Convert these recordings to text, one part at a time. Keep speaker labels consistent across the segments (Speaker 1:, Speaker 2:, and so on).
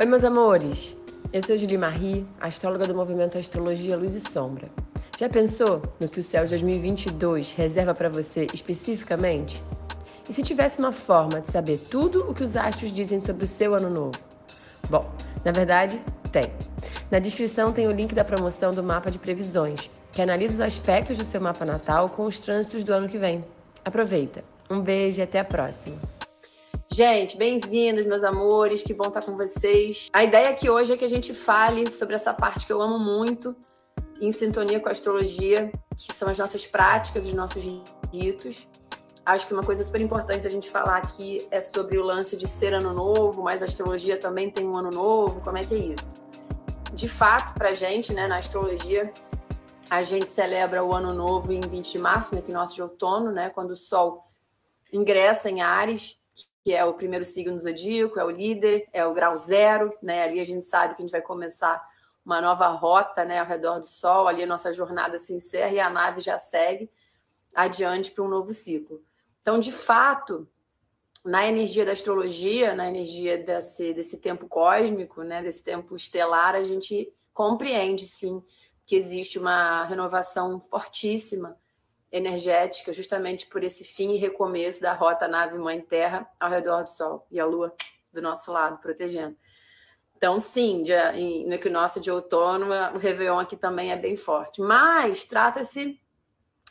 Speaker 1: Oi, meus amores. Eu sou Julie Marie, astróloga do movimento Astrologia Luz e Sombra. Já pensou no que o céu de 2022 reserva para você especificamente? E se tivesse uma forma de saber tudo o que os astros dizem sobre o seu ano novo? Bom, na verdade, tem. Na descrição tem o link da promoção do mapa de previsões, que analisa os aspectos do seu mapa natal com os trânsitos do ano que vem. Aproveita! Um beijo e até a próxima!
Speaker 2: Gente, bem-vindos, meus amores, que bom estar com vocês. A ideia aqui hoje é que a gente fale sobre essa parte que eu amo muito, em sintonia com a astrologia, que são as nossas práticas, os nossos ritos. Acho que uma coisa super importante a gente falar aqui é sobre o lance de ser ano novo, mas a astrologia também tem um ano novo, como é que é isso? De fato, pra gente, né, na astrologia, a gente celebra o ano novo em 20 de março, no equinócio de outono, né, quando o Sol ingressa em Ares, que é o primeiro signo do zodíaco, é o líder, é o grau zero, né? Ali a gente sabe que a gente vai começar uma nova rota, né, ao redor do Sol. Ali a nossa jornada se encerra e a nave já segue adiante para um novo ciclo. Então, de fato, na energia da astrologia, na energia desse, desse tempo cósmico, né, desse tempo estelar, a gente compreende sim que existe uma renovação fortíssima energética, justamente por esse fim e recomeço da rota nave Mãe Terra ao redor do Sol e a Lua do nosso lado, protegendo. Então, sim, de, no equinócio de outono, o Réveillon aqui também é bem forte. Mas trata-se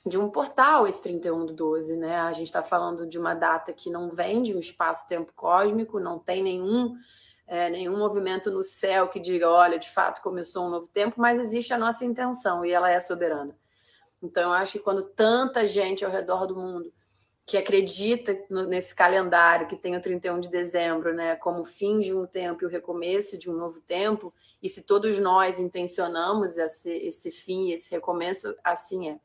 Speaker 2: de um portal, esse 31 do 12, né? A gente está falando de uma data que não vem de um espaço-tempo cósmico, não tem nenhum, é, nenhum movimento no céu que diga, olha, de fato começou um novo tempo, mas existe a nossa intenção e ela é soberana. Então, eu acho que quando tanta gente ao redor do mundo que acredita nesse calendário que tem o 31 de dezembro, né, como fim de um tempo e o recomeço de um novo tempo, e se todos nós intencionamos esse, esse fim, esse recomeço, assim é.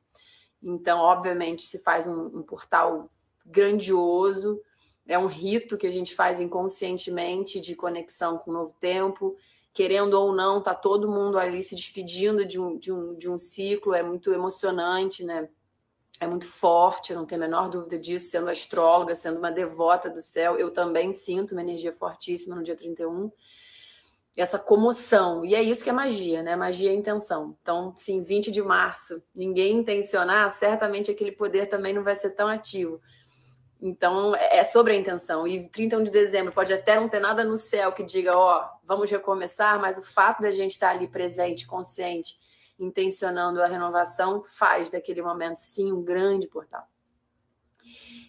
Speaker 2: Então, obviamente, se faz um, um portal grandioso, é um rito que a gente faz inconscientemente de conexão com o novo tempo, querendo ou não, tá todo mundo ali se despedindo de um, de um, de um ciclo, é muito emocionante, né? É muito forte, eu não tenho a menor dúvida disso, sendo astróloga, sendo uma devota do céu, eu também sinto uma energia fortíssima no dia 31. Essa comoção, e é isso que é magia, né? Magia é intenção. Então, sim, 20 de março, ninguém intencionar, certamente aquele poder também não vai ser tão ativo. Então, é sobre a intenção. E 31 de dezembro pode até não ter nada no céu que diga, ó, oh, vamos recomeçar, mas o fato da gente estar ali presente, consciente, intencionando a renovação, faz daquele momento, sim, um grande portal.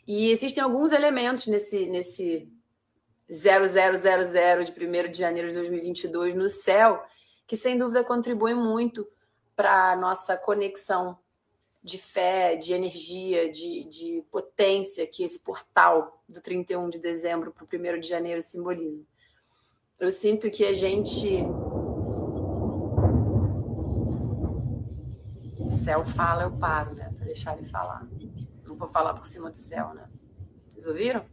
Speaker 2: E existem alguns elementos nesse, nesse 0000 de 1 de janeiro de 2022 no céu que, sem dúvida, contribuem muito para a nossa conexão de fé, de energia, de, de potência que esse portal do 31 de dezembro para o 1 de janeiro simboliza. Eu sinto que a gente. O céu fala, eu paro, né? Para deixar ele falar. Não vou falar por cima do céu, né? Vocês ouviram?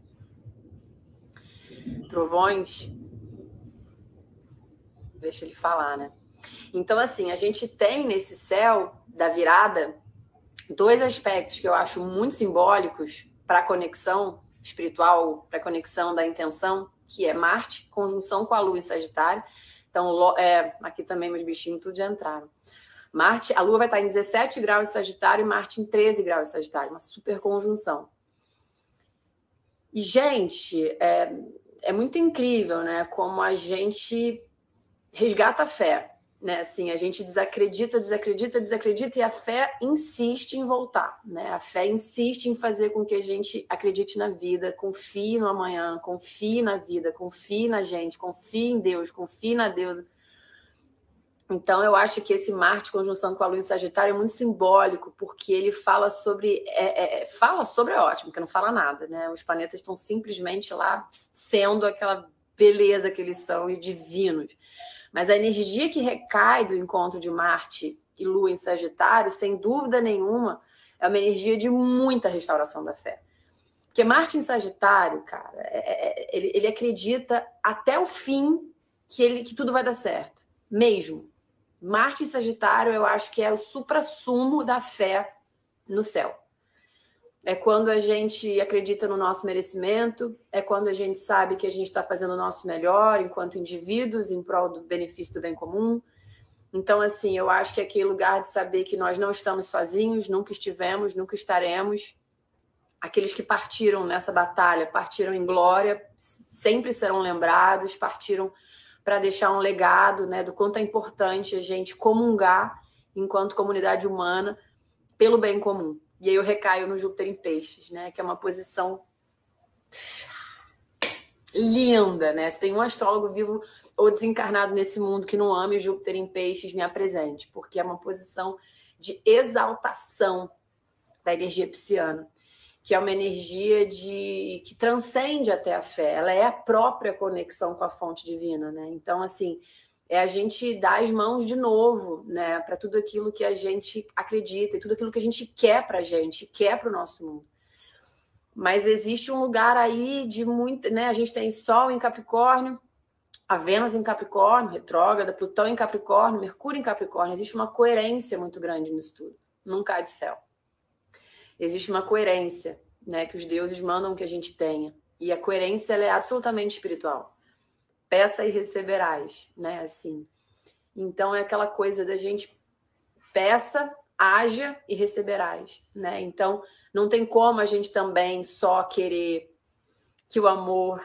Speaker 2: Trovões. Deixa ele falar, né? Então, assim, a gente tem nesse céu da virada dois aspectos que eu acho muito simbólicos para a conexão espiritual, para a conexão da intenção, que é Marte, conjunção com a Lua em Sagitário. Então, é, aqui também meus bichinhos tudo já entraram. Marte, a Lua vai estar em 17 graus de Sagitário e Marte em 13 graus de Sagitário, uma super conjunção. E, gente, é, é muito incrível, né? Como a gente resgata a fé né? Assim, a gente desacredita, desacredita, desacredita e a fé insiste em voltar, né? A fé insiste em fazer com que a gente acredite na vida, confie no amanhã, confie na vida, confie na gente, confie em Deus, confie na deusa. Então, eu acho que esse Marte conjunção com a Lua em Sagitário é muito simbólico, porque ele fala sobre. É, é, é fala sobre é ótimo, porque não fala nada, né? Os planetas estão simplesmente lá sendo aquela beleza que eles são e divinos. Mas a energia que recai do encontro de Marte e Lua em Sagitário, sem dúvida nenhuma, é uma energia de muita restauração da fé. Porque Marte em Sagitário, cara, é, é, é, ele, ele, acredita até o fim que, ele, que tudo vai dar certo. Mesmo. Marte em Sagitário, eu acho que é o supra-sumo da fé no céu. É quando a gente acredita no nosso merecimento, é quando a gente sabe que a gente está fazendo o nosso melhor enquanto indivíduos em prol do benefício do bem comum. Então, assim, eu acho que é aquele lugar de saber que nós não estamos sozinhos, nunca estivemos, nunca estaremos. Aqueles que partiram nessa batalha, partiram em glória, sempre serão lembrados, partiram para deixar um legado né, do quanto é importante a gente comungar enquanto comunidade humana pelo bem comum. E aí eu recaio no Júpiter em Peixes, né? Que é uma posição linda, né? Se tem um astrólogo vivo ou desencarnado nesse mundo que não ame Júpiter em Peixes, me apresente, porque é uma posição de exaltação da energia pisciana, que é uma energia de que transcende até a fé. Ela é a própria conexão com a fonte divina, né? Então, assim, é a gente dar as mãos de novo, né, para tudo aquilo que a gente acredita e tudo aquilo que a gente quer para a gente, quer para o nosso mundo. Mas existe um lugar aí de muito, né? A gente tem Sol em Capricórnio, a Vênus em Capricórnio, retrógrada, Plutão em Capricórnio, Mercúrio em Capricórnio. Existe uma coerência muito grande nisso tudo. Não cai do céu. Existe uma coerência, né, que os deuses mandam que a gente tenha. E a coerência é absolutamente espiritual peça e receberás, né? Assim. Então é aquela coisa da gente peça, haja e receberás, né? Então não tem como a gente também só querer que o amor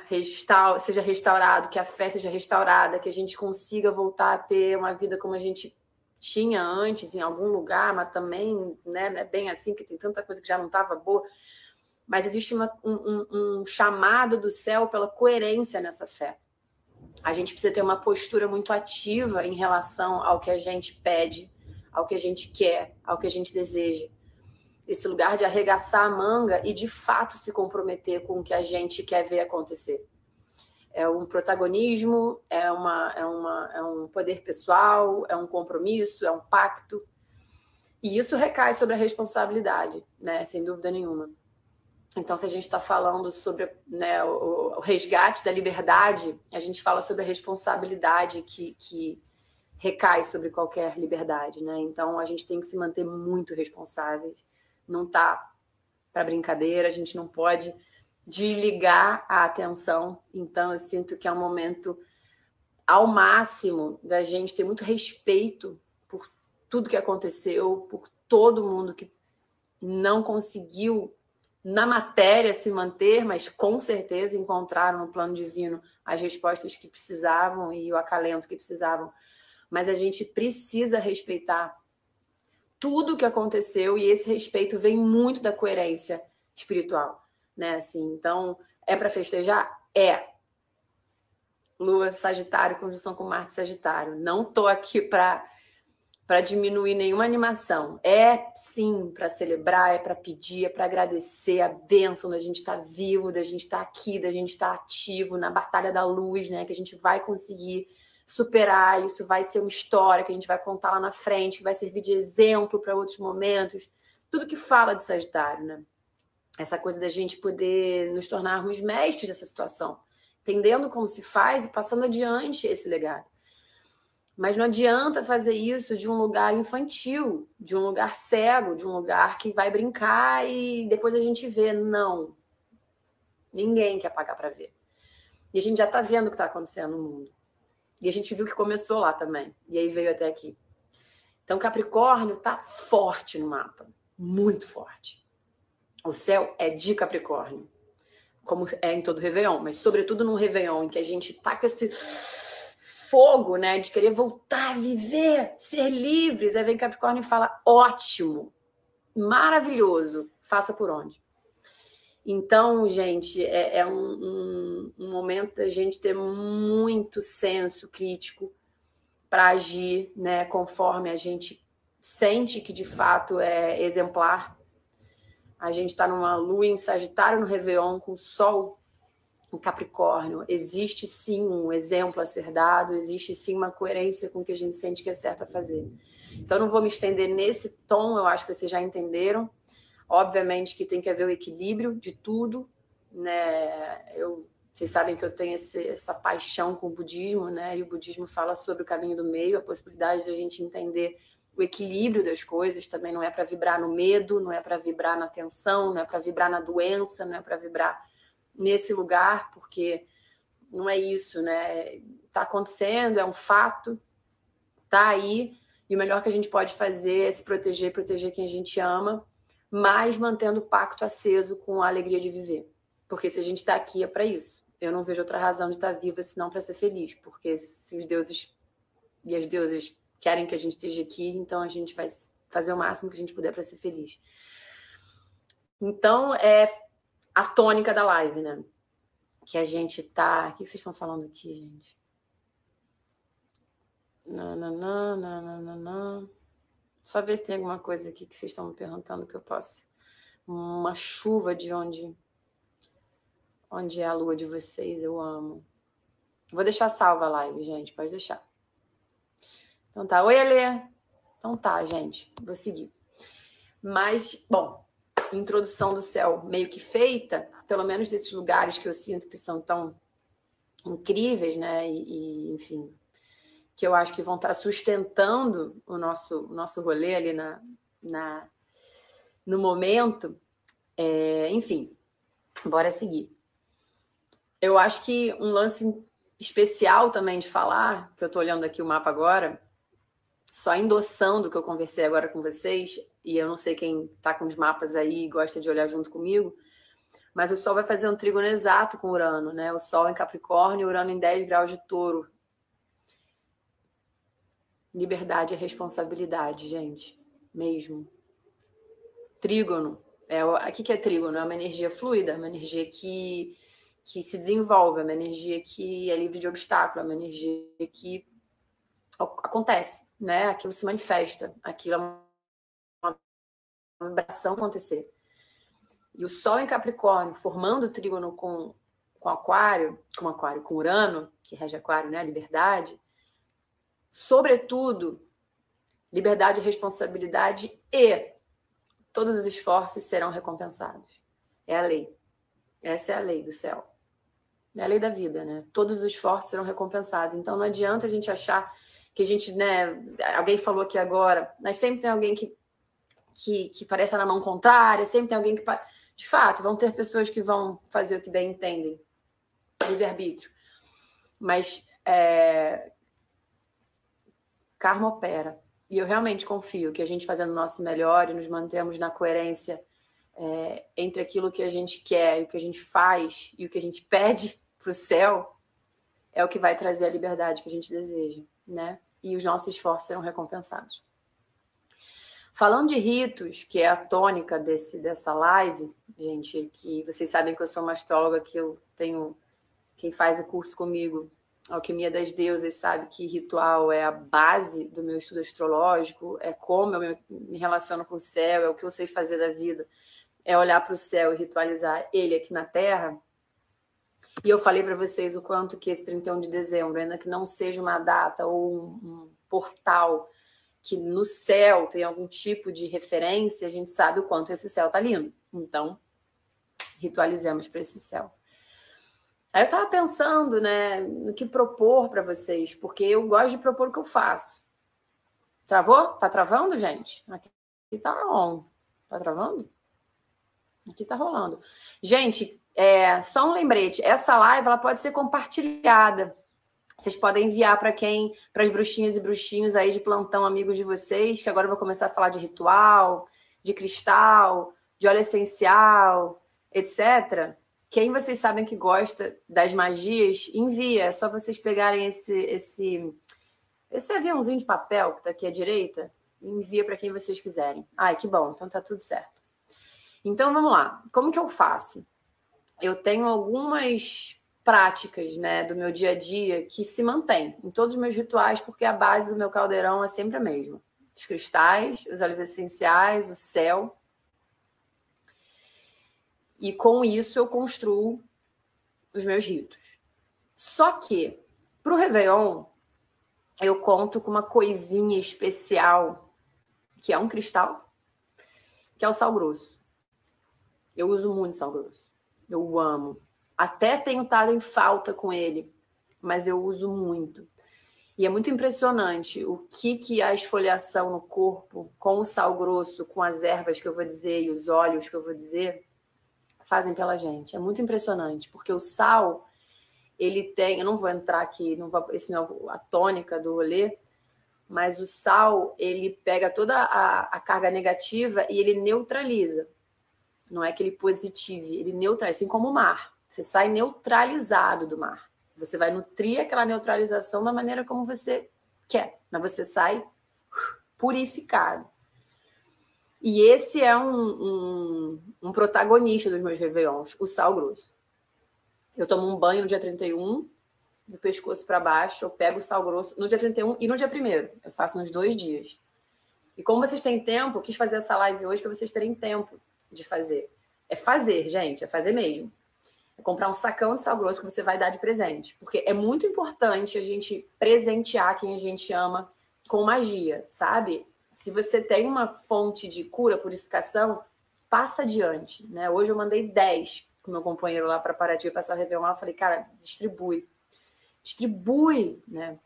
Speaker 2: seja restaurado, que a fé seja restaurada, que a gente consiga voltar a ter uma vida como a gente tinha antes em algum lugar, mas também né, não é bem assim, que tem tanta coisa que já não estava boa. Mas existe uma, um, um chamado do céu pela coerência nessa fé a gente precisa ter uma postura muito ativa em relação ao que a gente pede, ao que a gente quer, ao que a gente deseja. Esse lugar de arregaçar a manga e de fato se comprometer com o que a gente quer ver acontecer. É um protagonismo, é, uma, é, uma, é um poder pessoal, é um compromisso, é um pacto. E isso recai sobre a responsabilidade, né? sem dúvida nenhuma. Então, se a gente está falando sobre né, o, o, resgate da liberdade, a gente fala sobre a responsabilidade que, que recai sobre qualquer liberdade. Né? Então, a gente tem que se manter muito responsáveis. Não tá para brincadeira, a gente não pode desligar a atenção. Então, eu sinto que é um momento ao máximo da gente ter muito respeito por tudo que aconteceu, por todo mundo que não conseguiu na matéria se manter, mas com certeza encontraram no plano divino as respostas que precisavam e o acalento que precisavam. Mas a gente precisa respeitar tudo o que aconteceu e esse respeito vem muito da coerência espiritual, né? Assim, então, é para festejar? É. Lua Sagitário, conjunção com Marte Sagitário. Não tô aqui para para diminuir nenhuma animação. É sim para celebrar, é para pedir, é para agradecer a bênção da gente estar tá vivo, da gente estar tá aqui, da gente estar tá ativo na batalha da luz, né? Que a gente vai conseguir superar, isso vai ser uma história que a gente vai contar lá na frente, que vai servir de exemplo para outros momentos. Tudo que fala de Sagitário, né? Essa coisa da gente poder nos tornarmos mestres dessa situação, entendendo como se faz e passando adiante esse legado. Mas não adianta fazer isso de um lugar infantil, de um lugar cego, de um lugar que vai brincar e depois a gente vê. Não. Ninguém quer pagar para ver. E a gente já está vendo o que está acontecendo no mundo. E a gente viu que começou lá também. E aí veio até aqui. Então, Capricórnio está forte no mapa. Muito forte. O céu é de Capricórnio. Como é em todo Réveillon, mas sobretudo num Réveillon em que a gente está com esse fogo, né, de querer voltar a viver, ser livres. Aí vem Capricórnio e fala: ótimo, maravilhoso, faça por onde. Então, gente, é, é um, um, um, momento da gente ter muito senso crítico para agir, né, conforme a gente sente que de fato é exemplar. A gente está numa lua em Sagitário no Réveillon com Sol em Capricórnio, existe sim um exemplo a ser dado, existe sim uma coerência com o que a gente sente que é certo a fazer. Então, não vou me estender nesse tom, eu acho que vocês já entenderam. Obviamente que tem que haver o equilíbrio de tudo, né? Eu, vocês sabem que eu tenho esse, essa paixão com o budismo, né? E o budismo fala sobre o caminho do meio, a possibilidade de a gente entender o equilíbrio das coisas, também não é para vibrar no medo, não é para vibrar na tensão, não é para vibrar na doença, não é para vibrar nesse lugar, porque não é isso, né? Está acontecendo, é um fato, tá aí, e o melhor que a gente pode fazer é se proteger, proteger quem a gente ama, mas mantendo o pacto aceso com a alegria de viver. Porque se a gente está aqui é para isso. Eu não vejo outra razão de estar tá viva senão para ser feliz, porque se os deuses e as deusas querem que a gente esteja aqui, então a gente vai fazer o máximo que a gente puder para ser feliz. Então, é a tônica da live, né? Que a gente tá. O que vocês estão falando aqui, gente? Nananã, nananã. Só ver se tem alguma coisa aqui que vocês estão me perguntando que eu posso. Uma chuva de onde. Onde é a lua de vocês, eu amo. Vou deixar salva a live, gente. Pode deixar. Então tá. Oi, Alê. Então tá, gente. Vou seguir. Mas, bom, introdução do céu meio que feita, pelo menos desses lugares que eu sinto que são tão incríveis, né? E, e enfim, que eu acho que vão estar sustentando o nosso, o nosso rolê ali na, na, no momento. É, enfim, bora seguir. Eu acho que um lance especial também de falar, que eu estou olhando aqui o mapa agora, só endossando o que eu conversei agora com vocês, e eu não sei quem está com os mapas aí e gosta de olhar junto comigo, mas o Sol vai fazer um trígono exato com Urano, né? O Sol em Capricórnio, Urano em 10 graus de touro. Liberdade e responsabilidade, gente. Mesmo. Trígono. É, o que, que é trígono? É uma energia fluida, uma energia que, que se desenvolve, é uma energia que é livre de obstáculo, é uma energia que acontece, né? Aquilo se manifesta, aquilo é vibração acontecer. E o Sol em Capricórnio, formando o trígono com, com Aquário, com Aquário, com Urano, que rege Aquário, né? Liberdade, sobretudo, liberdade e responsabilidade e todos os esforços serão recompensados. É a lei. Essa é a lei do céu. É a lei da vida, né? Todos os esforços serão recompensados. Então não adianta a gente achar que a gente, né? Alguém falou aqui agora, mas sempre tem alguém que, que, que parece na mão contrária, sempre tem alguém que. De fato, vão ter pessoas que vão fazer o que bem entendem, livre-arbítrio. Mas é, karma opera. E eu realmente confio que a gente fazendo o nosso melhor e nos mantemos na coerência é, entre aquilo que a gente quer e o que a gente faz e o que a gente pede para o céu é o que vai trazer a liberdade que a gente deseja, né? E os nossos esforços serão recompensados. Falando de ritos, que é a tônica desse, dessa live, gente, que vocês sabem que eu sou uma astróloga, que eu tenho. Quem faz o curso comigo Alquimia das Deusas sabe que ritual é a base do meu estudo astrológico, é como eu me relaciono com o céu, é o que eu sei fazer da vida, é olhar para o céu e ritualizar ele aqui na Terra. E eu falei para vocês o quanto que esse 31 de dezembro, ainda que não seja uma data ou um, um portal que no céu tem algum tipo de referência, a gente sabe o quanto esse céu está lindo. Então, ritualizemos para esse céu. Aí eu estava pensando, né, no que propor para vocês, porque eu gosto de propor o que eu faço. Travou? Tá travando, gente? Aqui tá on. Tá travando? Aqui tá rolando. Gente, é, só um lembrete, essa live ela pode ser compartilhada. Vocês podem enviar para quem, para as bruxinhas e bruxinhos aí de plantão, amigos de vocês, que agora eu vou começar a falar de ritual, de cristal, de óleo essencial, etc. Quem vocês sabem que gosta das magias, envia. É só vocês pegarem esse esse esse aviãozinho de papel que está aqui à direita, envia para quem vocês quiserem. Ai, que bom, então tá tudo certo. Então vamos lá. Como que eu faço? Eu tenho algumas práticas, né, do meu dia a dia que se mantêm em todos os meus rituais, porque a base do meu caldeirão é sempre a mesma. Os cristais, os óleos essenciais, o céu e com isso eu construo os meus ritos. Só que para o Réveillon, eu conto com uma coisinha especial, que é um cristal, que é o sal grosso. Eu uso muito sal grosso. Eu amo. Até tenho estado em falta com ele, mas eu uso muito. E é muito impressionante o que, que a esfoliação no corpo, com o sal grosso, com as ervas que eu vou dizer e os óleos que eu vou dizer, fazem pela gente. É muito impressionante, porque o sal, ele tem, eu não vou entrar aqui, não vou, esse não é a tônica do rolê, mas o sal, ele pega toda a, a carga negativa e ele neutraliza. Não é que ele positive, ele neutraliza, assim como o mar. Você sai neutralizado do mar. Você vai nutrir aquela neutralização da maneira como você quer, mas você sai purificado. E esse é um, um, um protagonista dos meus réveillons, o sal grosso. Eu tomo um banho no dia 31, do pescoço para baixo, eu pego o sal grosso no dia 31 e no dia 1 Eu faço nos dois dias. E como vocês têm tempo, quis fazer essa live hoje para vocês terem tempo de fazer. É fazer, gente, é fazer mesmo. É comprar um sacão de sal grosso que você vai dar de presente. Porque é muito importante a gente presentear quem a gente ama com magia, sabe? Se você tem uma fonte de cura, purificação, passa adiante. Né? Hoje eu mandei 10 com meu companheiro lá para Paraty passar o Réveillon. Eu falei, cara, distribui. Distribui, né?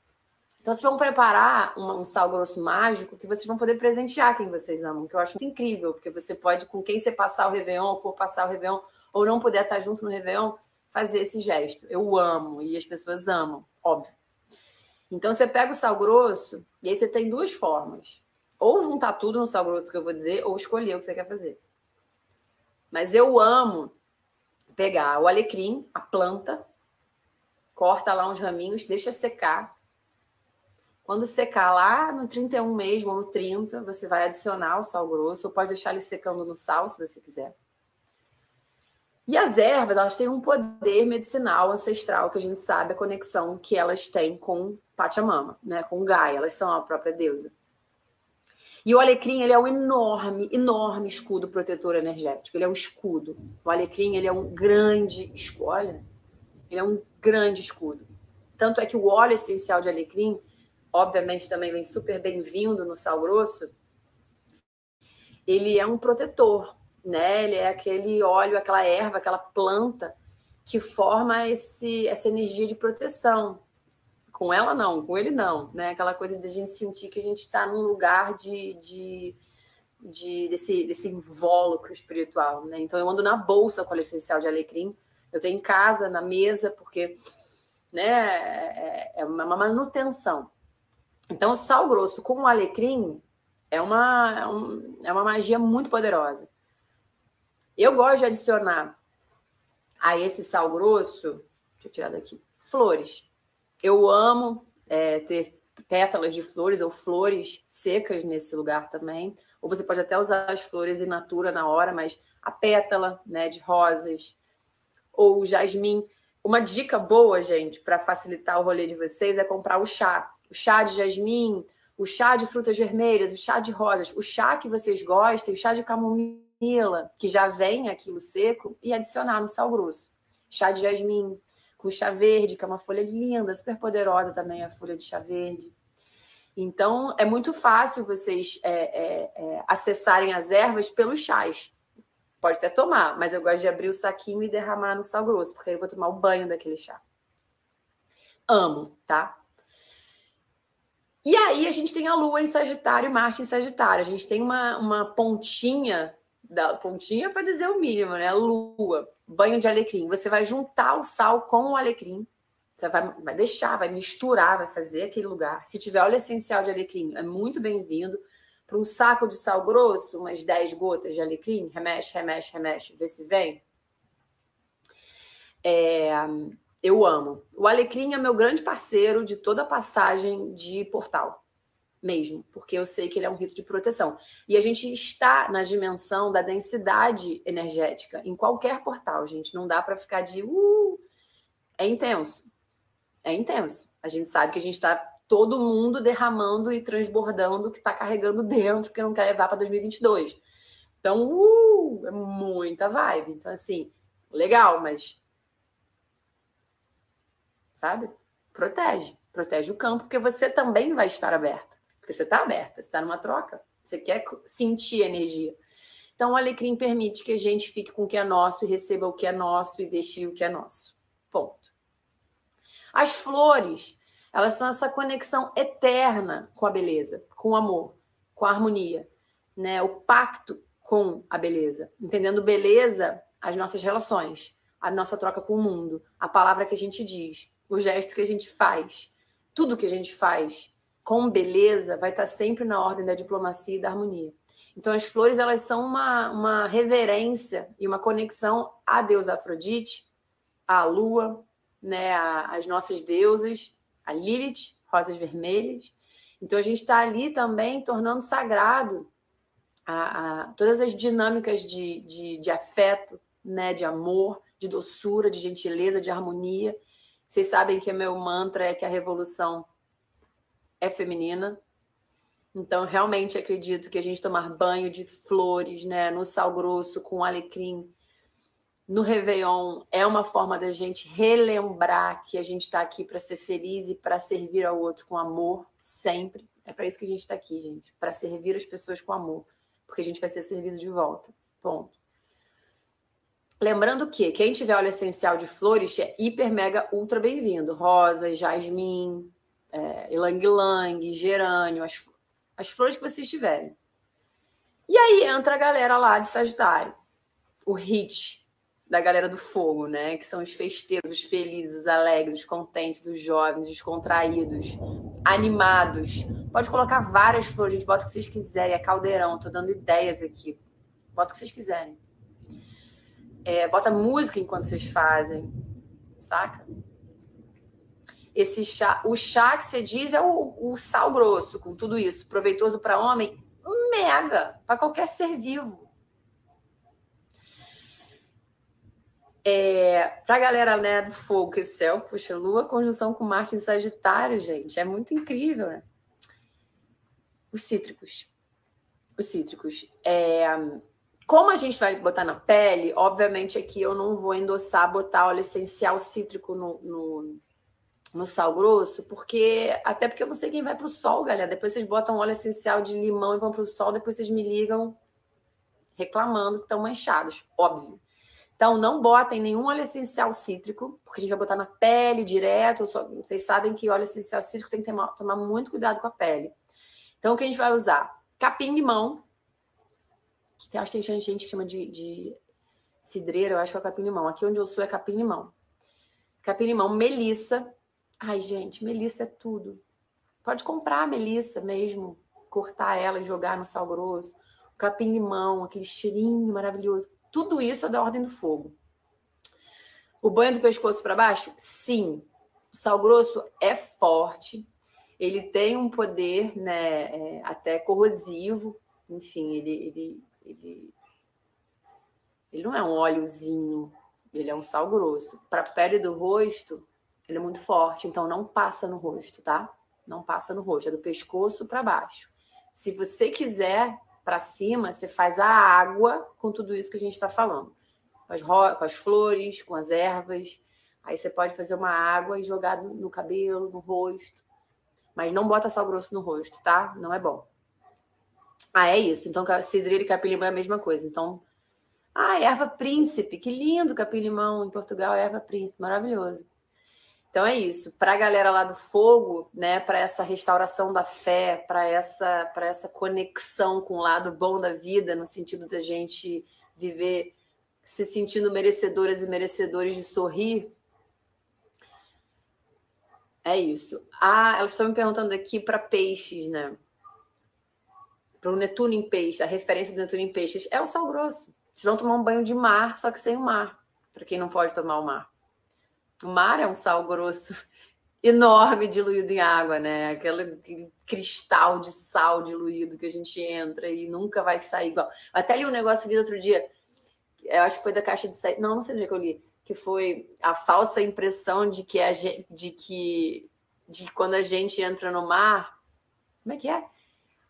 Speaker 2: Então, vocês vão preparar um, um, sal grosso mágico que vocês vão poder presentear quem vocês amam, que eu acho incrível, porque você pode, com quem você passar o Réveillon, ou for passar o Réveillon, ou não puder estar junto no Réveillon, fazer esse gesto. Eu amo, e as pessoas amam, óbvio. Então, você pega o sal grosso, e aí você tem duas formas. Ou juntar tudo no sal grosso que eu vou dizer, ou escolher o que você quer fazer. Mas eu amo pegar o alecrim, a planta, corta lá uns raminhos, deixa secar, quando secar lá no 31 mesmo, ou no 30, você vai adicionar o sal grosso, ou pode deixar ele secando no sal, se você quiser. E as ervas, elas têm um poder medicinal ancestral, que a gente sabe a conexão que elas têm com Pachamama, né? com Gaia, elas são a própria deusa. E o alecrim, ele é um enorme, enorme escudo protetor energético. Ele é um escudo. O alecrim, ele é um grande escudo. Olha, ele é um grande escudo. Tanto é que o óleo essencial de alecrim, obviamente também vem super bem-vindo no sal grosso, ele é um protetor, né? Ele é aquele óleo, aquela erva, aquela planta que forma esse, essa energia de proteção. Com ela não, com ele não, né? Aquela coisa de a gente sentir que a gente está num lugar de, de, de, desse, desse invólucro espiritual, né? Então eu ando na bolsa com o essencial de alecrim, eu tenho em casa, na mesa, porque né, é, é uma manutenção. Então, o sal grosso com o alecrim é uma, é, é uma magia muito poderosa. Eu gosto de adicionar a esse sal grosso, deixa eu tirar daqui, flores. Eu amo é, ter pétalas de flores ou flores secas nesse lugar também. Ou você pode até usar as flores in natura na hora, mas a pétala né, de rosas ou jasmim. Uma dica boa, gente, para facilitar o rolê de vocês é comprar o chá o chá de jasmim, o chá de frutas vermelhas, o chá de rosas, o chá que vocês gostem, o chá de camomila, que já vem aquilo seco, e adicionar no sal grosso. Chá de jasmim, com chá verde, que é uma folha linda, super poderosa também a folha de chá verde. Então, é muito fácil vocês é, é, é, acessarem as ervas pelos chás. Pode até tomar, mas eu gosto de abrir o saquinho e derramar no sal grosso, porque aí eu vou tomar o banho daquele chá. Amo, tá? E aí a gente tem a Lua em Sagitário e Marte em Sagitário. A gente tem uma, uma pontinha, da pontinha para dizer o mínimo, né? Lua, banho de alecrim. Você vai juntar o sal com o alecrim. Você vai, vai deixar, vai misturar, vai fazer aquele lugar. Se tiver óleo essencial de alecrim, é muito bem-vindo. Para um saco de sal grosso, umas 10 gotas de alecrim, remexe, remexe, remexe, vê se vem. É, eu amo. O Alecrim é meu grande parceiro de toda a passagem de portal, mesmo, porque eu sei que ele é um rito de proteção. E a gente está na dimensão da densidade energética em qualquer portal, gente. Não dá para ficar de. Uh! É intenso. É intenso. A gente sabe que a gente está todo mundo derramando e transbordando o que está carregando dentro, porque não quer levar para 2022. Então, uh, é muita vibe. Então, assim, legal, mas sabe? Protege. Protege o campo, porque você também vai estar aberta. Porque você está aberta, você está numa troca. Você quer sentir energia. Então, o alecrim permite que a gente fique com o que é nosso e receba o que é nosso e deixe o que é nosso. Ponto. As flores, elas são essa conexão eterna com a beleza, com o amor, com a harmonia, né? O pacto com a beleza, entendendo beleza as nossas relações, a nossa troca com o mundo, a palavra que a gente diz, o gesto que a gente faz, tudo que a gente faz com beleza vai estar sempre na ordem da diplomacia e da harmonia. Então, as flores elas são uma, uma reverência e uma conexão à deusa Afrodite, à lua, né, às nossas deusas, a Lilith, rosas vermelhas. Então, a gente está ali também tornando sagrado a, a, todas as dinâmicas de, de, de afeto, né, de amor, de doçura, de gentileza, de harmonia. Vocês sabem que o meu mantra é que a revolução é feminina, então, realmente acredito que a gente tomar banho de flores, né, no sal grosso, com alecrim, no Réveillon, é uma forma da gente relembrar que a gente está aqui para ser feliz e para servir ao outro com amor, sempre. É para isso que a gente está aqui, gente, para servir as pessoas com amor, porque a gente vai ser servido de volta. Ponto. Lembrando que quem tiver óleo essencial de flores é hiper, mega, ultra bem-vindo. Rosa, jasmim, é, ilang-ilang, gerânio, as as flores que vocês tiverem. E aí entra a galera lá de Sagitário, o hit da galera do fogo, né? Que são os festeiros, os felizes, os alegres, os contentes, os jovens, os contraídos, animados. Pode colocar várias flores, gente, bota o que vocês quiserem, é caldeirão, tô dando ideias aqui. Bota o que vocês quiserem. É, bota música enquanto vocês fazem, saca? Esse chá, o chá que você diz é o, o sal grosso, com tudo isso, proveitoso para homem, mega, para qualquer ser vivo. É, para a galera né, do fogo e céu, puxa, Lua conjunção com Marte em Sagitário, gente, é muito incrível, né? Os cítricos. Os cítricos. É, como a gente vai botar na pele, obviamente aqui eu não vou endossar botar óleo essencial cítrico no, no no sal grosso, porque até porque eu não sei quem vai para o sol, galera. Depois vocês botam óleo essencial de limão e vão para o sol, depois vocês me ligam reclamando que estão manchados, óbvio. Então não botem nenhum óleo essencial cítrico, porque a gente vai botar na pele direto. Só, vocês sabem que óleo essencial cítrico tem que ter, tomar muito cuidado com a pele. Então o que a gente vai usar? Capim limão, que acho que tem gente que chama de, de cidreira, eu acho que é capim limão. Aqui onde eu sou é capim limão. Capim limão, melissa, Ai, gente, melissa é tudo. Pode comprar a melissa mesmo, cortar ela e jogar no sal grosso, capim-limão, aquele cheirinho maravilhoso. Tudo isso é da ordem do fogo. O banho do pescoço para baixo? Sim. O sal grosso é forte, ele tem um poder né, é, até corrosivo, enfim, ele, ele, ele, ele não é um óleozinho, ele é um sal grosso. Para a pele do rosto, ele é muito forte, então não passa no rosto, tá? Não passa no rosto, é do pescoço para baixo. Se você quiser para cima, você faz a água com tudo isso que a gente está falando. Com as, com as flores, com as ervas. Aí você pode fazer uma água e jogar no cabelo, no rosto. Mas não bota sal grosso no rosto, tá? Não é bom. Ah, é isso. Então, cidreira e capim-limão é a mesma coisa. Então, ah, erva príncipe. Que lindo capim-limão em Portugal, erva príncipe. Maravilhoso. Então é isso. Para a galera lá do fogo, né, para essa restauração da fé, para essa, para essa conexão com o lado bom da vida, no sentido da gente viver se sentindo merecedoras e merecedores de sorrir. É isso. Ah, elas estão me perguntando aqui para peixes, né? Para o Netuno em peixe, a referência do Netuno em peixes é o sal grosso. Vocês vão tomar um banho de mar, só que sem o mar, para quem não pode tomar o mar. O mar é um sal grosso enorme diluído em água, né? Aquele cristal de sal diluído que a gente entra e nunca vai sair igual. Até li um negócio ali outro dia, eu acho que foi da caixa de saída, não, não sei onde é que eu li, que foi a falsa impressão de que a gente, de que de que quando a gente entra no mar, como é que é?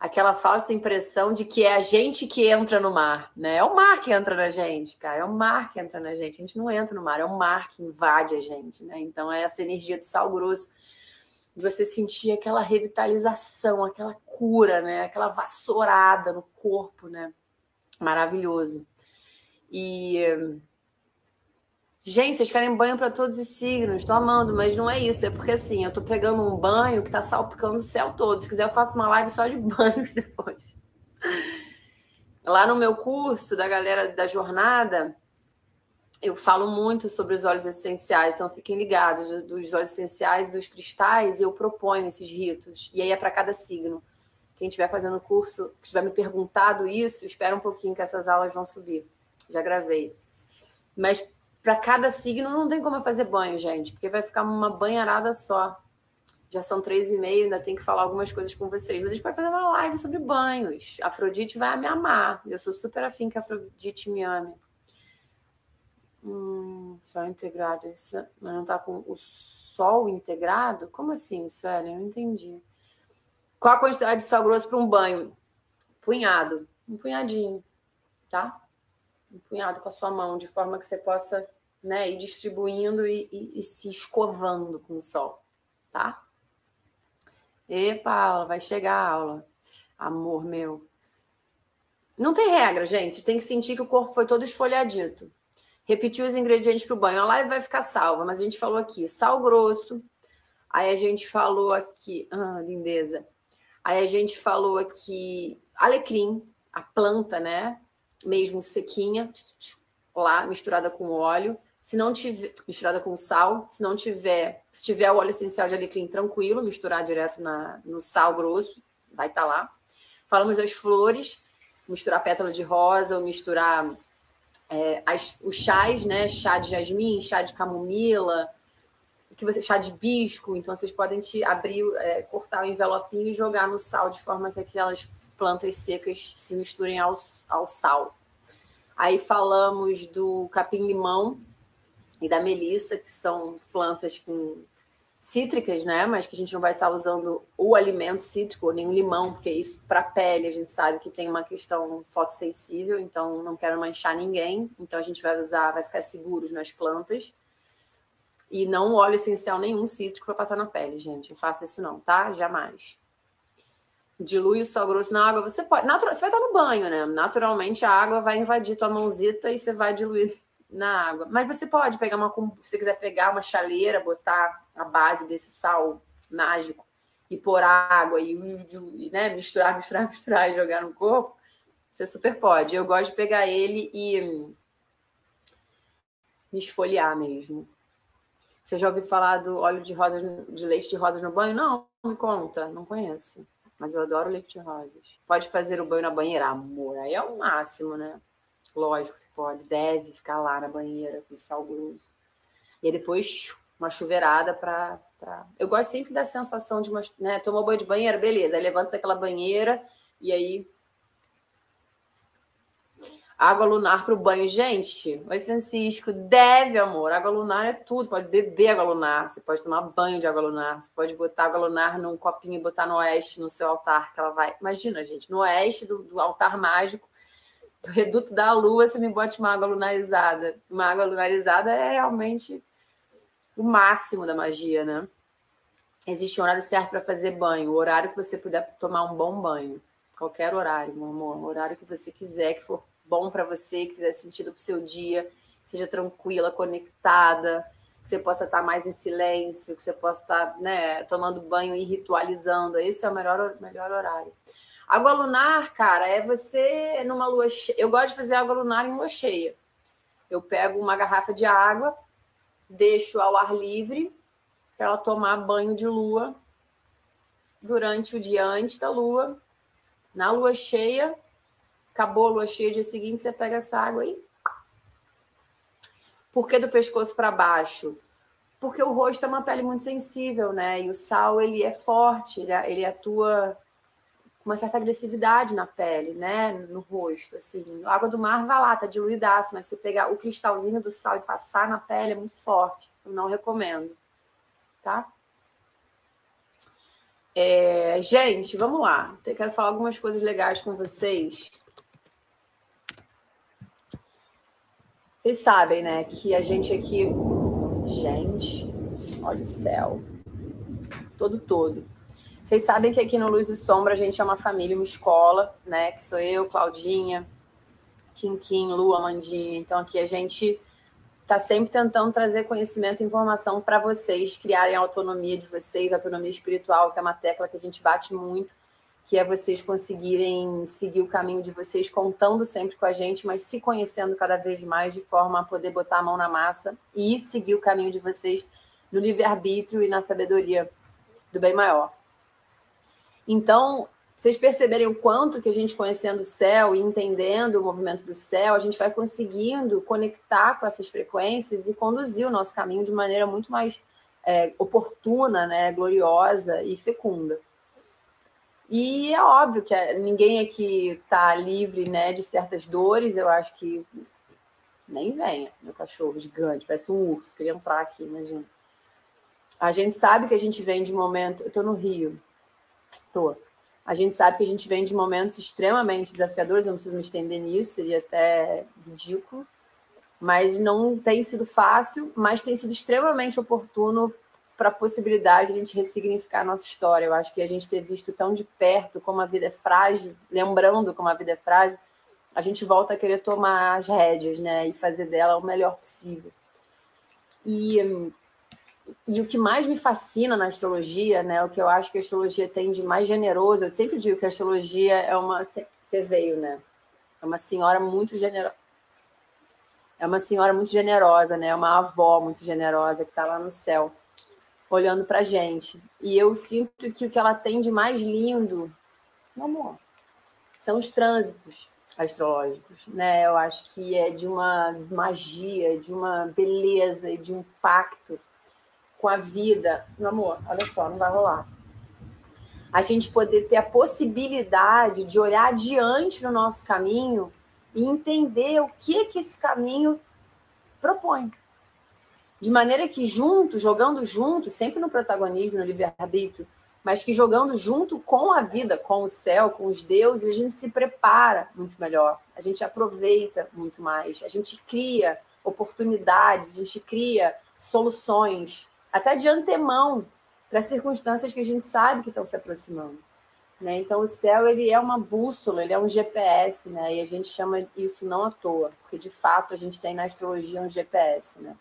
Speaker 2: Aquela falsa impressão de que é a gente que entra no mar, né? É o mar que entra na gente, cara. É o mar que entra na gente. A gente não entra no mar, é o mar que invade a gente, né? Então é essa energia do sal grosso você sentir aquela revitalização, aquela cura, né? Aquela vassourada no corpo, né? Maravilhoso. E Gente, vocês querem banho para todos os signos, tô amando, mas não é isso. É porque assim, eu tô pegando um banho que tá salpicando o céu todo. Se quiser, eu faço uma live só de banhos depois. Lá no meu curso da galera da jornada, eu falo muito sobre os óleos essenciais, então fiquem ligados dos óleos essenciais, dos cristais, e eu proponho esses ritos. E aí é para cada signo. Quem estiver fazendo o curso, estiver me perguntado isso, espera um pouquinho que essas aulas vão subir. Já gravei. Mas para cada signo não tem como eu fazer banho, gente, porque vai ficar uma banharada só. Já são três e meio, ainda tem que falar algumas coisas com vocês. Mas a gente vai fazer uma live sobre banhos. A Afrodite vai me amar. Eu sou super afim que a Afrodite me ame. Hum, sol integrado. Isso, mas não tá com o sol integrado? Como assim, Suelen? Eu não entendi. Qual a quantidade de sal grosso para um banho? Punhado. Um punhadinho, tá? Um punhado com a sua mão, de forma que você possa né, ir distribuindo e, e, e se escovando com o sol, tá? Epa, aula, vai chegar a aula. Amor meu. Não tem regra, gente. Tem que sentir que o corpo foi todo esfolhadito. Repetir os ingredientes para o banho. A live vai ficar salva, mas a gente falou aqui sal grosso. Aí a gente falou aqui. Ah, lindeza. Aí a gente falou aqui alecrim, a planta, né? Mesmo sequinha, lá misturada com óleo. Se não tiver misturada com sal, se não tiver, se tiver o óleo essencial de alecrim tranquilo, misturar direto na, no sal grosso, vai estar tá lá. Falamos das flores, misturar pétala de rosa ou misturar é, as, os chás, né? Chá de jasmim, chá de camomila, que você chá de hibisco. Então vocês podem te abrir, é, cortar o envelopinho e jogar no sal de forma que aquelas plantas secas se misturem ao, ao sal. Aí falamos do capim-limão e da melissa, que são plantas com cítricas, né? Mas que a gente não vai estar usando o alimento cítrico, nem o limão, porque isso para a pele a gente sabe que tem uma questão fotossensível, então não quero manchar ninguém. Então a gente vai usar, vai ficar seguros nas plantas. E não óleo essencial nenhum cítrico para passar na pele, gente. Não faça isso não, tá? Jamais dilui o sal grosso na água, você pode. Natural, você vai estar no banho, né? Naturalmente a água vai invadir tua mãozita e você vai diluir na água. Mas você pode pegar uma. Se você quiser pegar uma chaleira, botar a base desse sal mágico e pôr água e, né, misturar, misturar, misturar e jogar no corpo, você super pode. Eu gosto de pegar ele e me esfoliar mesmo. Você já ouviu falar do óleo de rosas, de leite de rosas no banho? Não, me conta, não conheço. Mas eu adoro leite de rosas. Pode fazer o banho na banheira, amor. Aí é o máximo, né? Lógico que pode. Deve ficar lá na banheira com sal grosso. E aí depois uma chuveirada para. Pra... Eu gosto sempre da sensação de uma. Né, tomou banho de banheira, beleza. Aí levanta daquela banheira e aí Água lunar para o banho. Gente, oi Francisco, deve, amor. Água lunar é tudo. Pode beber água lunar, você pode tomar banho de água lunar, você pode botar água lunar num copinho e botar no oeste, no seu altar, que ela vai. Imagina, gente, no oeste do, do altar mágico, do reduto da lua, você me bote uma água lunarizada. Uma água lunarizada é realmente o máximo da magia, né? Existe um horário certo para fazer banho, o horário que você puder tomar um bom banho. Qualquer horário, meu amor, o horário que você quiser, que for bom para você, que fizer sentido para o seu dia, que seja tranquila, conectada, que você possa estar mais em silêncio, que você possa estar né, tomando banho e ritualizando. Esse é o melhor, melhor horário. Água lunar, cara, é você numa lua cheia. Eu gosto de fazer água lunar em lua cheia. Eu pego uma garrafa de água, deixo ao ar livre para ela tomar banho de lua durante o dia antes da lua. Na lua cheia, acabou a lua cheia, dia seguinte você pega essa água aí. Por que do pescoço para baixo? Porque o rosto é uma pele muito sensível, né? E o sal, ele é forte, ele, atua com uma certa agressividade na pele, né? No rosto, assim. A água do mar vai lá, tá diluidaço, mas você pegar o cristalzinho do sal e passar na pele é muito forte. Eu não recomendo, tá? É, gente, vamos lá. Eu quero falar algumas coisas legais com vocês. Vocês sabem, né, que a gente aqui. Gente, olha o céu. Todo, todo. Vocês sabem que aqui no Luz e Sombra a gente é uma família, uma escola, né? Que sou eu, Claudinha, Kim Kim, Lu, Amandinha. Então aqui a gente está sempre tentando trazer conhecimento e informação para vocês criarem a autonomia de vocês, autonomia espiritual, que é uma tecla que a gente bate muito, que é vocês conseguirem seguir o caminho de vocês, contando sempre com a gente, mas se conhecendo cada vez mais de forma a poder botar a mão na massa e seguir o caminho de vocês no livre-arbítrio e na sabedoria do bem maior. Então, vocês perceberem o quanto que a gente conhecendo o céu e entendendo o movimento do céu, a gente vai conseguindo conectar com essas frequências e conduzir o nosso caminho de maneira muito mais é, oportuna, né, gloriosa e fecunda. E é óbvio que é, ninguém aqui está livre né, de certas dores, eu acho que nem venha, meu cachorro gigante, parece um urso, queria entrar aqui, imagina. A gente sabe que a gente vem de momento. Eu estou no Rio, estou a gente sabe que a gente vem de momentos extremamente desafiadores, eu não preciso me estender nisso, seria até ridículo, mas não tem sido fácil, mas tem sido extremamente oportuno para a possibilidade de a gente ressignificar a nossa história. Eu acho que a gente ter visto tão de perto como a vida é frágil, lembrando como a vida é frágil, a gente volta a querer tomar as rédeas, né, e fazer dela o melhor possível. E e o que mais me fascina na astrologia, né, o que eu acho que a astrologia tem de mais generoso, eu sempre digo que a astrologia é uma. Você veio, né? É uma senhora muito generosa. É uma senhora muito generosa, né? É uma avó muito generosa que está lá no céu, olhando para gente. E eu sinto que o que ela tem de mais lindo, meu amor, são os trânsitos astrológicos, né? Eu acho que é de uma magia, de uma beleza e de um pacto com a vida. Meu amor, olha só, não vai rolar. A gente poder ter a possibilidade de olhar adiante no nosso caminho e entender o que que esse caminho propõe. De maneira que junto, jogando junto, sempre no protagonismo, no livre-arbítrio, mas que jogando junto com a vida, com o céu, com os deuses, a gente se prepara muito melhor, a gente aproveita muito mais, a gente cria oportunidades, a gente cria soluções, até de antemão, para circunstâncias que a gente sabe que estão se aproximando. Né? Então, o céu ele é uma bússola, ele é um GPS, né? e a gente chama isso não à toa, porque de fato a gente tem na astrologia um GPS. Né?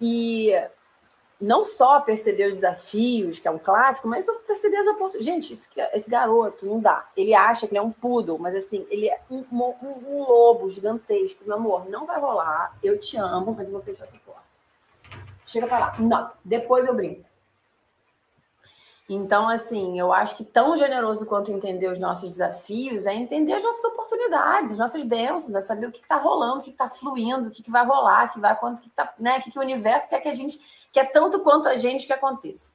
Speaker 2: E não só perceber os desafios, que é um clássico, mas perceber as oportunidades. Gente, esse, esse, garoto não dá. Ele acha que ele é um poodle, mas assim, ele é um, um, um lobo gigantesco. Meu amor, não vai rolar. Eu te amo, mas eu vou fechar essa porta. Chega para lá. Não, depois eu brinco. Então, assim, eu acho que tão generoso quanto entender os nossos desafios é entender as nossas oportunidades, as nossas bênçãos, é saber o que está rolando, o que está fluindo, o que, que, vai rolar, o que vai o que, tá, né, o que, que o universo quer que a gente quer tanto quanto a gente que aconteça.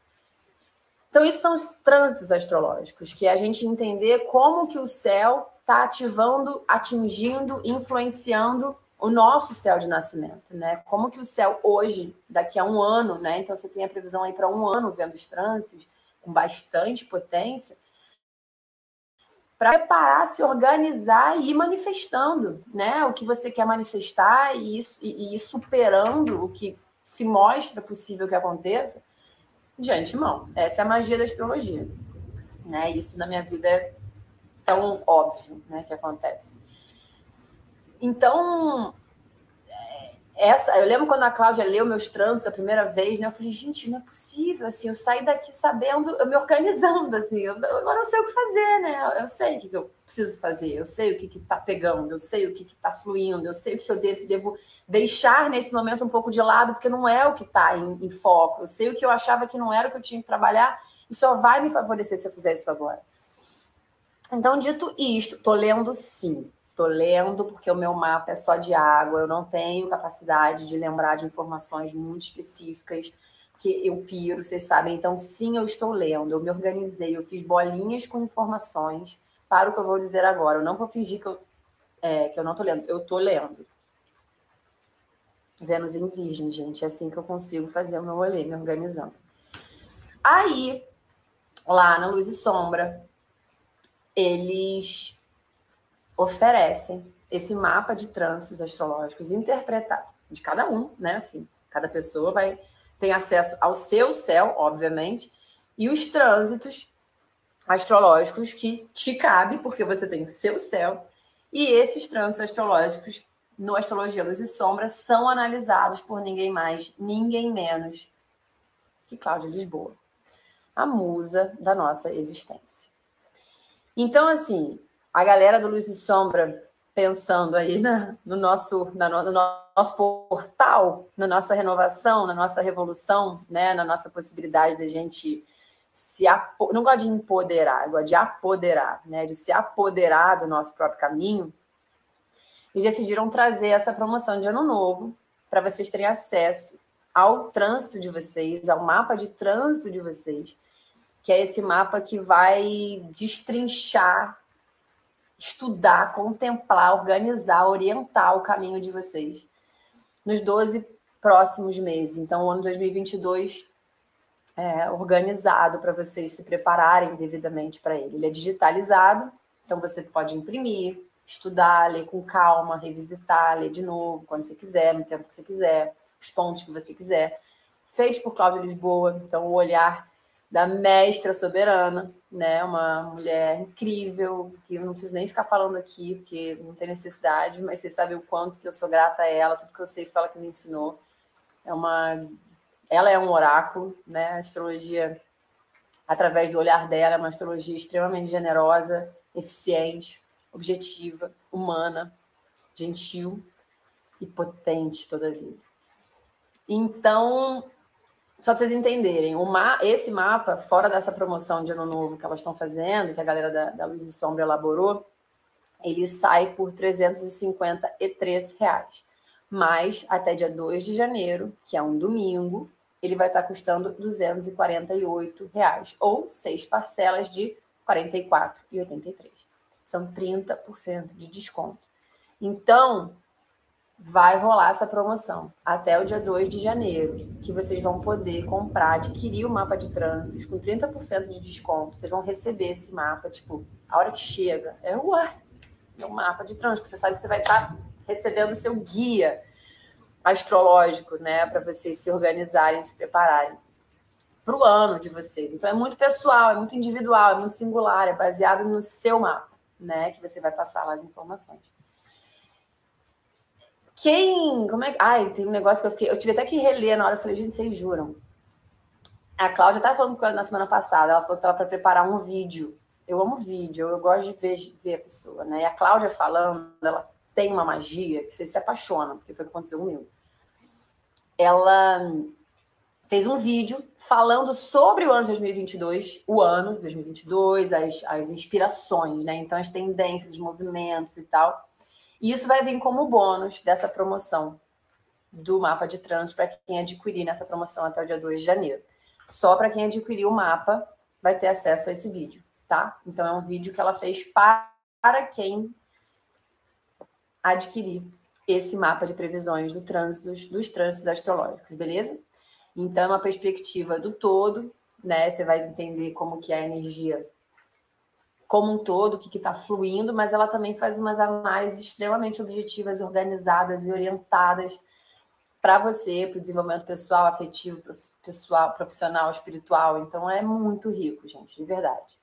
Speaker 2: Então, isso são os trânsitos astrológicos, que é a gente entender como que o céu está ativando, atingindo, influenciando o nosso céu de nascimento, né? Como que o céu hoje, daqui a um ano, né? Então você tem a previsão aí para um ano vendo os trânsitos com bastante potência, para preparar, se organizar e ir manifestando, né? O que você quer manifestar e e superando o que se mostra possível que aconteça de antemão. Essa é a magia da astrologia, né? Isso na minha vida é tão óbvio, né? Que acontece. Então, essa, eu lembro quando a Cláudia leu meus trânsitos a primeira vez, né? Eu falei, gente, não é possível, assim, eu saí daqui sabendo, eu me organizando, assim, eu, agora eu sei o que fazer, né? Eu sei o que eu preciso fazer, eu sei o que está pegando, eu sei o que está fluindo, eu sei o que eu devo, devo deixar nesse momento um pouco de lado, porque não é o que está em, em foco, eu sei o que eu achava que não era o que eu tinha que trabalhar, e só vai me favorecer se eu fizer isso agora. Então, dito isto, tô lendo sim. Estou lendo porque o meu mapa é só de água, eu não tenho capacidade de lembrar de informações muito específicas, que eu piro, vocês sabem. Então, sim, eu estou lendo, eu me organizei, eu fiz bolinhas com informações para o que eu vou dizer agora. Eu não vou fingir que eu, é, que eu não estou lendo, eu estou lendo. Vênus em Virgem, gente, é assim que eu consigo fazer o meu rolê, me organizando. Aí, lá na Luz e Sombra, eles oferecem esse mapa de trânsitos astrológicos interpretado de cada um, né? Assim, cada pessoa vai ter acesso ao seu céu, obviamente, e os trânsitos astrológicos que te cabe, porque você tem o seu céu, e esses trânsitos astrológicos no Astrologia Luz e Sombra são analisados por ninguém mais, ninguém menos que Cláudia Lisboa, a musa da nossa existência. Então, assim, a galera do Luz e Sombra pensando aí na, no, nosso, na, no nosso portal, na nossa renovação, na nossa revolução, né, na nossa possibilidade de a gente se não gosto de empoderar, gosto de apoderar, né, de se apoderar do nosso próprio caminho, e decidiram trazer essa promoção de ano novo para vocês terem acesso ao trânsito de vocês, ao mapa de trânsito de vocês, que é esse mapa que vai destrinchar, estudar, contemplar, organizar, orientar o caminho de vocês nos 12 próximos meses. Então, o ano 2022 é organizado para vocês se prepararem devidamente para ele. Ele é digitalizado, então você pode imprimir, estudar, ler com calma, revisitar, ler de novo, quando você quiser, no tempo que você quiser, os pontos que você quiser. Feito por Cláudia Lisboa, então o olhar da mestra soberana, né? Uma mulher incrível, que eu não preciso nem ficar falando aqui, porque não tem necessidade, mas você sabe o quanto que eu sou grata a ela, tudo que eu sei foi ela que me ensinou. É uma ela é um oráculo, né? A astrologia através do olhar dela é uma astrologia extremamente generosa, eficiente, objetiva, humana, gentil e potente toda vida. Então, só para vocês entenderem, ma esse mapa, fora dessa promoção de ano novo que elas estão fazendo, que a galera da, da Luz e Sombra elaborou, ele sai por 353 reais. Mas até dia 2 de janeiro, que é um domingo, ele vai estar custando 248 reais, ou seis parcelas de R$ 44,83. São 30% de desconto. Então, vai rolar essa promoção até o dia 2 de janeiro, que vocês vão poder comprar, adquirir o mapa de trânsitos com 30% de desconto. Vocês vão receber esse mapa, tipo, a hora que chega, é é um mapa de trânsito, você sabe que você vai estar recebendo seu guia astrológico, né, para vocês se organizarem, se prepararem para o ano de vocês. Então é muito pessoal, é muito individual, é muito singular, é baseado no seu mapa, né, que você vai passar lá as informações. Quem, como é ai, tem um negócio que eu fiquei, eu tive até que reler na hora, eu falei, gente, vocês juram. A Cláudia estava falando com ela na semana passada, ela falou que estava para preparar um vídeo. Eu amo vídeo, eu gosto de ver, ver a pessoa, né? E a Cláudia falando, ela tem uma magia que você se apaixona, porque foi o que aconteceu comigo. Ela fez um vídeo falando sobre o ano de 2022, o ano de 2022, as, as inspirações, né? Então, as tendências, os movimentos e tal. E isso vai vir como bônus dessa promoção do mapa de trânsito para quem adquirir nessa promoção até o dia 2 de janeiro. Só para quem adquirir o mapa vai ter acesso a esse vídeo, tá? Então, é um vídeo que ela fez para quem adquirir esse mapa de previsões do trânsito, dos trânsitos astrológicos, beleza? Então, é uma perspectiva do todo, né? Você vai entender como que é a energia como um todo, o que está fluindo, mas ela também faz umas análises extremamente objetivas, organizadas e orientadas para você, para o desenvolvimento pessoal, afetivo, pessoal, profissional, espiritual. Então, é muito rico, gente, de verdade.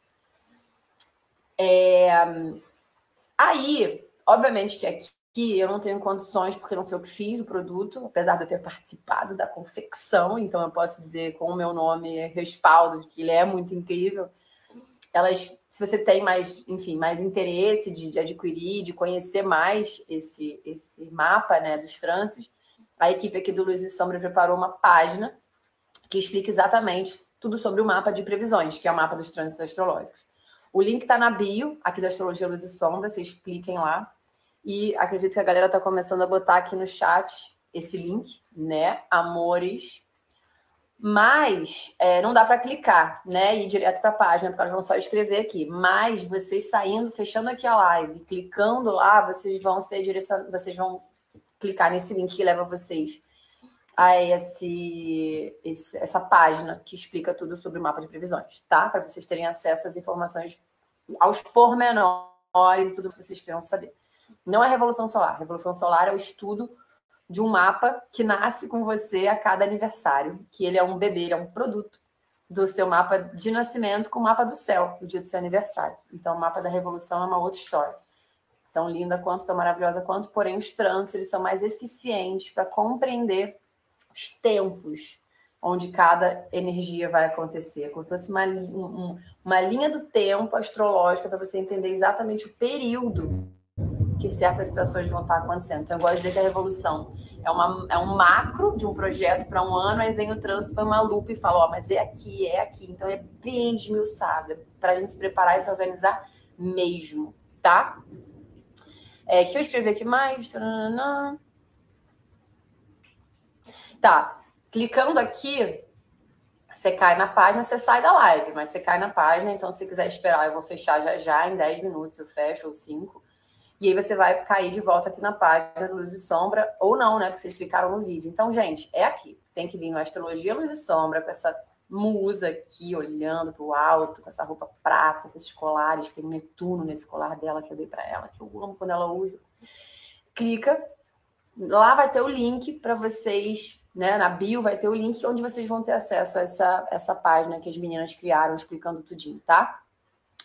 Speaker 2: É... Aí, Obviamente que aqui eu não tenho condições, porque não foi eu que fiz o produto, apesar de eu ter participado da confecção, então eu posso dizer com o meu nome respaldo que ele é muito incrível. Elas, se você tem mais, enfim, mais interesse de, de adquirir, de conhecer mais esse, esse mapa né, dos trânsitos, a equipe aqui do Luz e Sombra preparou uma página que explica exatamente tudo sobre o mapa de previsões, que é o mapa dos trânsitos astrológicos. O link está na bio, aqui da Astrologia Luz e Sombra, vocês cliquem lá e acredito que a galera está começando a botar aqui no chat esse link, né? Amores. Mas é, não dá para clicar, né? E ir direto para a página, porque elas vão só escrever aqui. Mas vocês saindo, fechando aqui a live, clicando lá, vocês vão ser direcionados, vocês vão clicar nesse link que leva vocês a esse, esse, essa página que explica tudo sobre o mapa de previsões, tá? Para vocês terem acesso às informações, aos pormenores e tudo que vocês queiram saber. Não é Revolução Solar. Revolução Solar é o estudo de um mapa que nasce com você a cada aniversário, que ele é um bebê, ele é um produto do seu mapa de nascimento com o mapa do céu, do dia do seu aniversário. Então, o mapa da Revolução é uma outra história. tão linda quanto, tão maravilhosa quanto, porém os trânsitos eles são mais eficientes para compreender os tempos onde cada energia vai acontecer, como se fosse uma, um, uma linha do tempo astrológica para você entender exatamente o período que certas situações vão estar acontecendo. Então, eu gosto de dizer que a revolução é, uma, é um macro de um projeto para um ano, aí vem o trânsito para uma lupa e fala, ó, oh, mas é aqui, é aqui. Então, é bem desmiuçado, para a gente se preparar e se organizar mesmo, tá? É, que eu escrevi aqui mais. Tá. Clicando aqui, você cai na página, você sai da live, mas você cai na página, então se quiser esperar, eu vou fechar já já, em 10 minutos eu fecho, ou 5. E aí você vai cair de volta aqui na página Luz e Sombra, ou não, né? Porque vocês clicaram no vídeo. Então, gente, é aqui. Tem que vir no Astrologia Luz e Sombra, com essa musa aqui, olhando para o alto, com essa roupa prata, com esses colares, que tem um Netuno nesse colar dela que eu dei para ela, que eu amo quando ela usa. Clica, lá vai ter o link para vocês, né? Na bio vai ter o link onde vocês vão ter acesso a essa, essa página que as meninas criaram explicando tudinho, tá?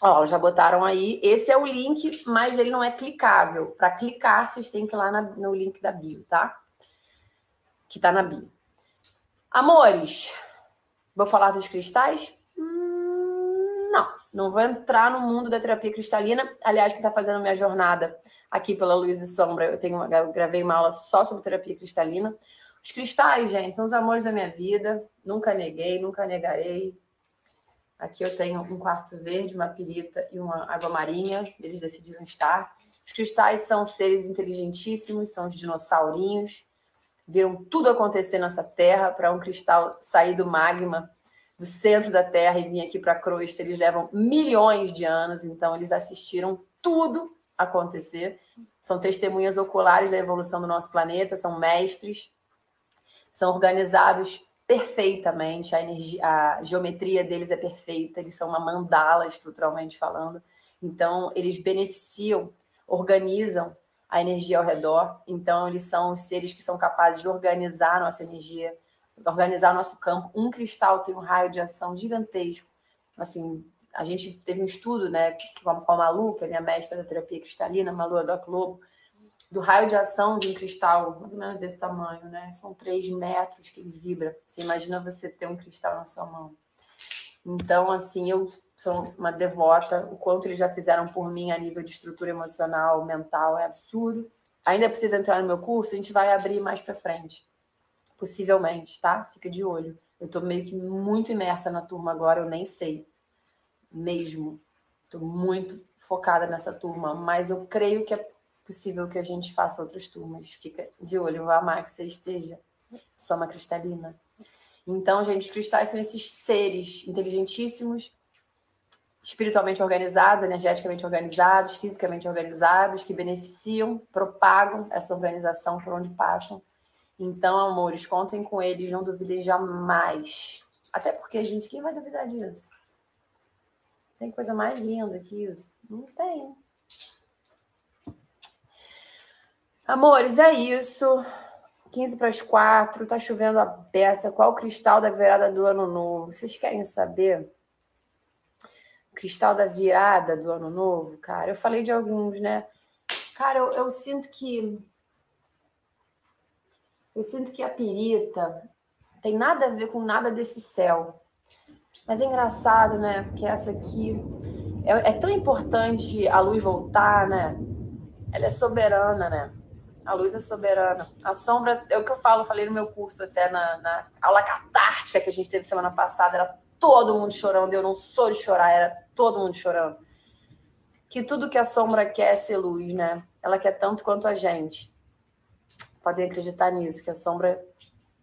Speaker 2: Ó, já botaram aí. Esse é o link, mas ele não é clicável. Para clicar, vocês têm que ir lá na, no link da bio, tá? Que tá na bio. Amores, Vou falar dos cristais? Hum, não, não vou entrar no mundo da terapia cristalina. Aliás, que está fazendo minha jornada aqui pela Luz e Sombra, eu, tenho, eu gravei uma aula só sobre terapia cristalina. Os cristais, gente, são os amores da minha vida. Nunca neguei, nunca negarei. Aqui eu tenho um quartzo verde, uma pirita e uma água marinha. Eles decidiram estar. Os cristais são seres inteligentíssimos, são os dinossaurinhos viram tudo acontecer nessa terra para um cristal sair do magma do centro da Terra e vir aqui para a crosta. Eles levam milhões de anos, então eles assistiram tudo acontecer. São testemunhas oculares da evolução do nosso planeta, são mestres, são organizados perfeitamente, a, energia, a geometria deles é perfeita, eles são uma mandala estruturalmente falando. Então, eles beneficiam, organizam a energia ao redor. Então, eles são os seres que são capazes de organizar nossa energia, organizar nosso campo. Um cristal tem um raio de ação gigantesco. Assim, a gente teve um estudo, né, com a Malu, que é minha mestra da terapia cristalina, Malu Adoc Lobo, do raio de ação de um cristal, mais ou menos desse tamanho, né? São três metros que ele vibra. Você imagina você ter um cristal na sua mão. Então, assim, eu sou uma devota. O quanto eles já fizeram por mim a nível de estrutura emocional, mental, é absurdo. Ainda precisa entrar no meu curso, a gente vai abrir mais para frente. Possivelmente, tá? Fica de olho. Eu estou meio que muito imersa na turma agora, eu nem sei. Mesmo. Estou muito focada nessa turma, mas eu creio que é possível que a gente faça outras turmas. Fica de olho, vou amar que você esteja. Soma cristalina. Então, gente, os cristais são esses seres inteligentíssimos, espiritualmente organizados, energeticamente organizados, fisicamente organizados, que beneficiam, propagam essa organização por onde passam. Então, amores, contem com eles, não duvidem jamais. Até porque, gente, quem vai duvidar disso? Tem coisa mais linda que isso? Não tem. Amores, é isso. 15 para as 4, tá chovendo a peça. Qual o cristal da virada do ano novo? Vocês querem saber? O cristal da virada do ano novo, cara? Eu falei de alguns, né? Cara, eu, eu sinto que. Eu sinto que a pirita tem nada a ver com nada desse céu. Mas é engraçado, né? Porque essa aqui é, é tão importante a luz voltar, né? Ela é soberana, né? A luz é soberana. A sombra, é o que eu falo, falei no meu curso até na, na aula catártica que a gente teve semana passada, era todo mundo chorando. Eu não sou de chorar, era todo mundo chorando. Que tudo que a sombra quer é ser luz, né? Ela quer tanto quanto a gente. Podem acreditar nisso, que a sombra,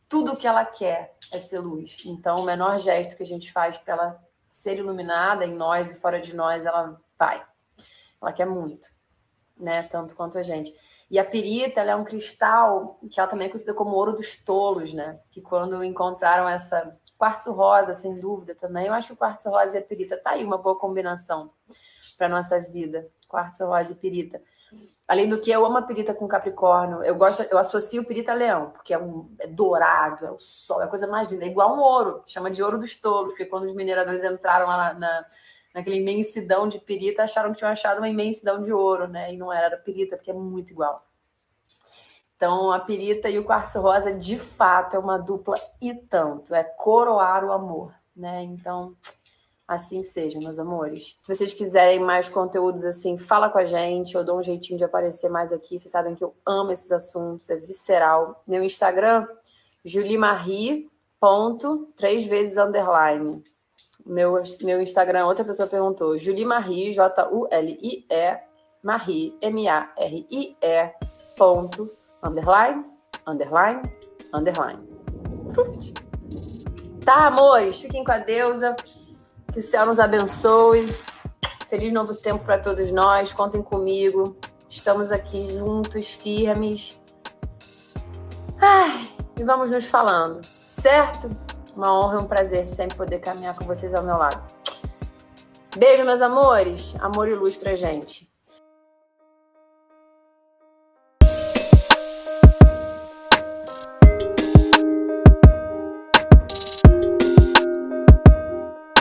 Speaker 2: tudo que ela quer é ser luz. Então, o menor gesto que a gente faz para ela ser iluminada em nós e fora de nós, ela vai. Ela quer muito, né? Tanto quanto a gente. E a pirita é um cristal que ela também é conhecida como ouro dos tolos, né? Que quando encontraram essa quartzo rosa, sem dúvida também, eu acho que o quartzo rosa e a pirita tá aí uma boa combinação para nossa vida, quartzo rosa e pirita. Além do que eu amo a pirita com Capricórnio, eu gosto, eu associo pirita a leão, porque é, um, é dourado, é o sol, é a coisa mais linda, é igual um ouro, chama de ouro dos tolos, porque quando os mineradores entraram lá na, na naquela imensidão de pirita, acharam que tinham achado uma imensidão de ouro, né? E não era, era pirita, porque é muito igual. Então, a pirita e o quartzo rosa, de fato, é uma dupla e tanto. É coroar o amor, né? Então, assim seja, meus amores. Se vocês quiserem mais conteúdos assim, fala com a gente. Eu dou um jeitinho de aparecer mais aqui. Vocês sabem que eu amo esses assuntos, é visceral. Meu Instagram, julimarie, ponto, três vezes underline. Meu, meu Instagram, outra pessoa perguntou, Julie Marie, J-U-L-I-E, Marie, M-A-R-I-E, ponto, underline, underline, underline. Tá, amores, fiquem com a deusa, que o céu nos abençoe. Feliz novo tempo para todos nós, contem comigo. Estamos aqui juntos, firmes. Ai, e vamos nos falando, certo? Uma honra e um prazer sempre poder caminhar com vocês ao meu lado. Beijo, meus amores. Amor e luz pra gente.